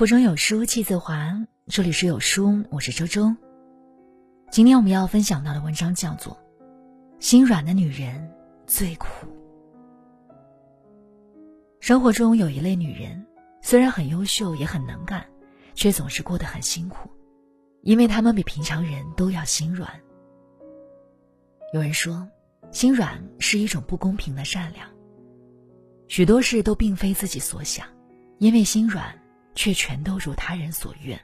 腹中有书气自华，这里是有书，我是周周。今天我们要分享到的文章叫做《心软的女人最苦》。生活中有一类女人，虽然很优秀，也很能干，却总是过得很辛苦，因为她们比平常人都要心软。有人说，心软是一种不公平的善良。许多事都并非自己所想，因为心软。却全都如他人所愿。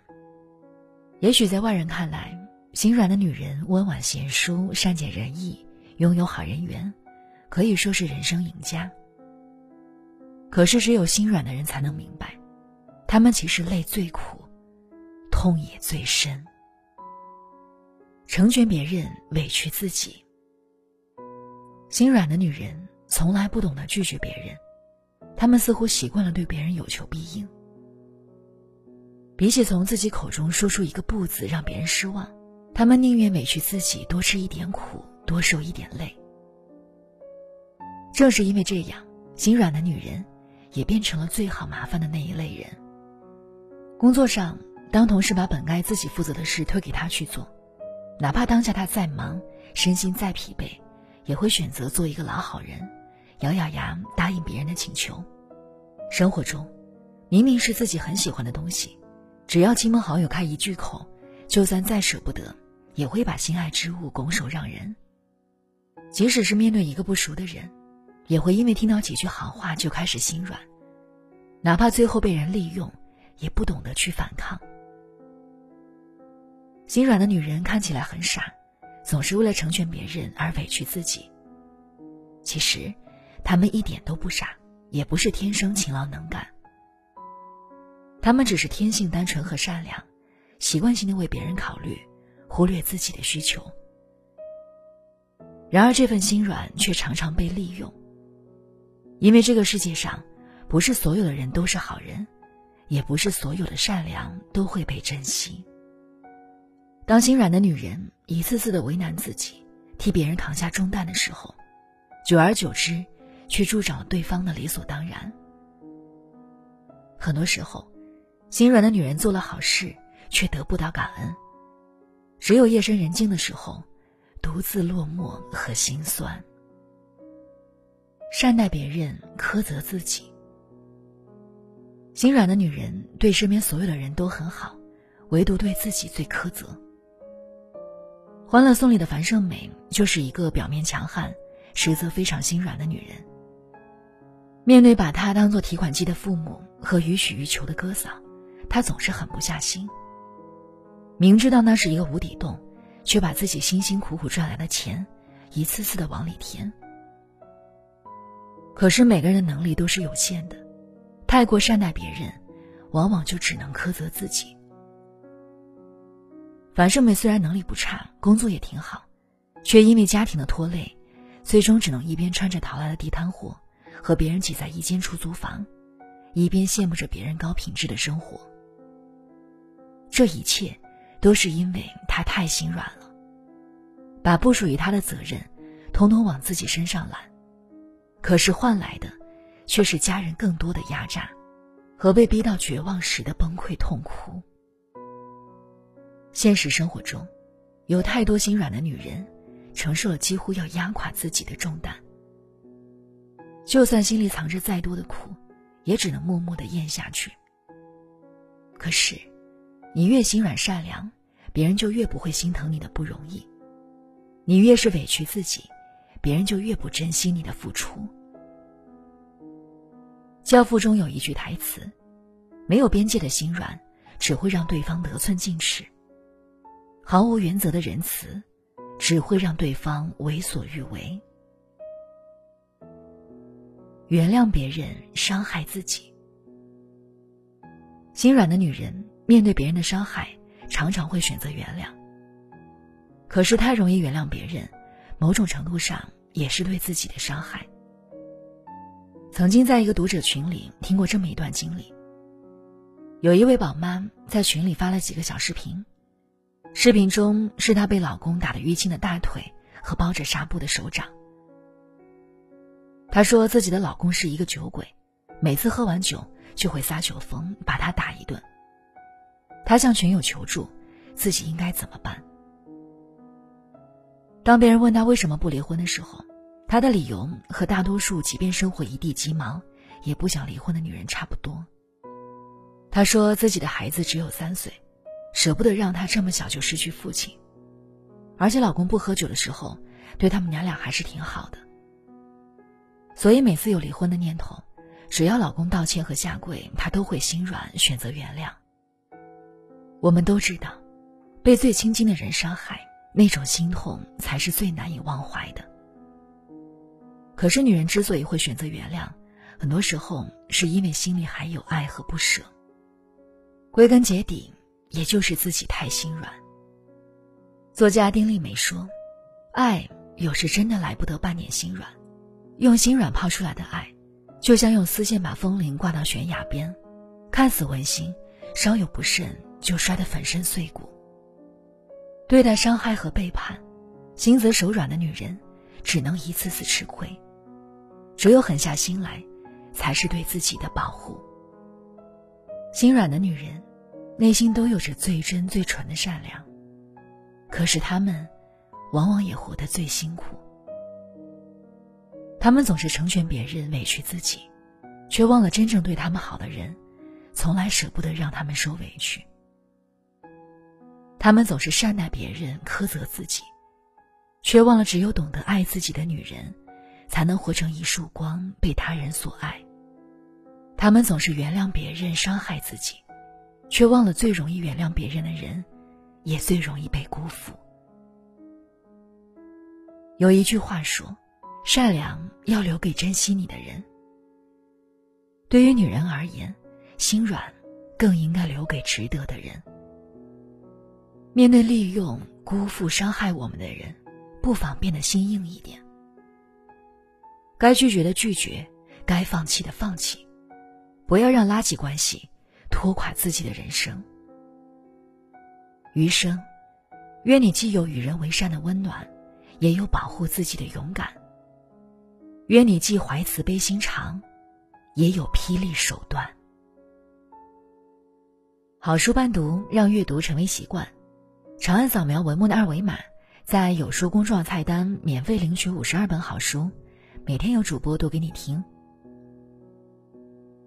也许在外人看来，心软的女人温婉贤淑、善解人意，拥有好人缘，可以说是人生赢家。可是，只有心软的人才能明白，他们其实累最苦，痛也最深。成全别人，委屈自己。心软的女人从来不懂得拒绝别人，她们似乎习惯了对别人有求必应。比起从自己口中说出一个“不”字让别人失望，他们宁愿委屈自己，多吃一点苦，多受一点累。正是因为这样，心软的女人也变成了最好麻烦的那一类人。工作上，当同事把本该自己负责的事推给他去做，哪怕当下他再忙，身心再疲惫，也会选择做一个老好人，咬咬牙答应别人的请求。生活中，明明是自己很喜欢的东西。只要亲朋好友开一句口，就算再舍不得，也会把心爱之物拱手让人。即使是面对一个不熟的人，也会因为听到几句好话就开始心软，哪怕最后被人利用，也不懂得去反抗。心软的女人看起来很傻，总是为了成全别人而委屈自己。其实，她们一点都不傻，也不是天生勤劳能干。他们只是天性单纯和善良，习惯性的为别人考虑，忽略自己的需求。然而，这份心软却常常被利用。因为这个世界上，不是所有的人都是好人，也不是所有的善良都会被珍惜。当心软的女人一次次的为难自己，替别人扛下重担的时候，久而久之，却助长了对方的理所当然。很多时候。心软的女人做了好事，却得不到感恩，只有夜深人静的时候，独自落寞和心酸。善待别人，苛责自己。心软的女人对身边所有的人都很好，唯独对自己最苛责。《欢乐颂》里的樊胜美就是一个表面强悍，实则非常心软的女人。面对把她当做提款机的父母和予取予求的哥嫂。他总是狠不下心。明知道那是一个无底洞，却把自己辛辛苦苦赚来的钱，一次次的往里填。可是每个人的能力都是有限的，太过善待别人，往往就只能苛责自己。樊胜美虽然能力不差，工作也挺好，却因为家庭的拖累，最终只能一边穿着淘来的地摊货，和别人挤在一间出租房，一边羡慕着别人高品质的生活。这一切，都是因为他太心软了，把不属于他的责任，统统往自己身上揽，可是换来的，却是家人更多的压榨，和被逼到绝望时的崩溃痛哭。现实生活中，有太多心软的女人，承受了几乎要压垮自己的重担，就算心里藏着再多的苦，也只能默默的咽下去。可是。你越心软善良，别人就越不会心疼你的不容易；你越是委屈自己，别人就越不珍惜你的付出。教父中有一句台词：“没有边界的心软，只会让对方得寸进尺；毫无原则的仁慈，只会让对方为所欲为。”原谅别人，伤害自己。心软的女人。面对别人的伤害，常常会选择原谅。可是太容易原谅别人，某种程度上也是对自己的伤害。曾经在一个读者群里听过这么一段经历：有一位宝妈在群里发了几个小视频，视频中是她被老公打得淤青的大腿和包着纱布的手掌。她说自己的老公是一个酒鬼，每次喝完酒就会撒酒疯，把她打一顿。她向群友求助，自己应该怎么办？当别人问她为什么不离婚的时候，她的理由和大多数即便生活一地鸡毛，也不想离婚的女人差不多。她说自己的孩子只有三岁，舍不得让他这么小就失去父亲，而且老公不喝酒的时候，对他们娘俩还是挺好的。所以每次有离婚的念头，只要老公道歉和下跪，她都会心软，选择原谅。我们都知道，被最亲近的人伤害，那种心痛才是最难以忘怀的。可是女人之所以会选择原谅，很多时候是因为心里还有爱和不舍。归根结底，也就是自己太心软。作家丁立梅说：“爱有时真的来不得半点心软。”用心软泡出来的爱，就像用丝线把风铃挂到悬崖边，看似温馨，稍有不慎就摔得粉身碎骨。对待伤害和背叛，心慈手软的女人，只能一次次吃亏。只有狠下心来，才是对自己的保护。心软的女人，内心都有着最真最纯的善良，可是她们，往往也活得最辛苦。他们总是成全别人，委屈自己，却忘了真正对他们好的人，从来舍不得让他们受委屈。他们总是善待别人，苛责自己，却忘了只有懂得爱自己的女人，才能活成一束光，被他人所爱。他们总是原谅别人伤害自己，却忘了最容易原谅别人的人，也最容易被辜负。有一句话说。善良要留给珍惜你的人。对于女人而言，心软更应该留给值得的人。面对利用、辜负、伤害我们的人，不妨变得心硬一点。该拒绝的拒绝，该放弃的放弃，不要让垃圾关系拖垮自己的人生。余生，愿你既有与人为善的温暖，也有保护自己的勇敢。愿你既怀慈悲心肠，也有霹雳手段。好书伴读，让阅读成为习惯。长按扫描文末的二维码，在有书公众号菜单免费领取五十二本好书，每天有主播读给你听。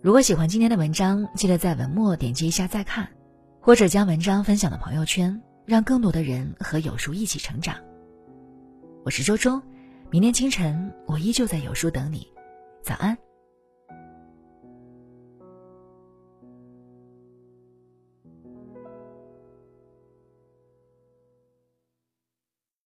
如果喜欢今天的文章，记得在文末点击一下再看，或者将文章分享到朋友圈，让更多的人和有书一起成长。我是周周。明天清晨，我依旧在有书等你。早安。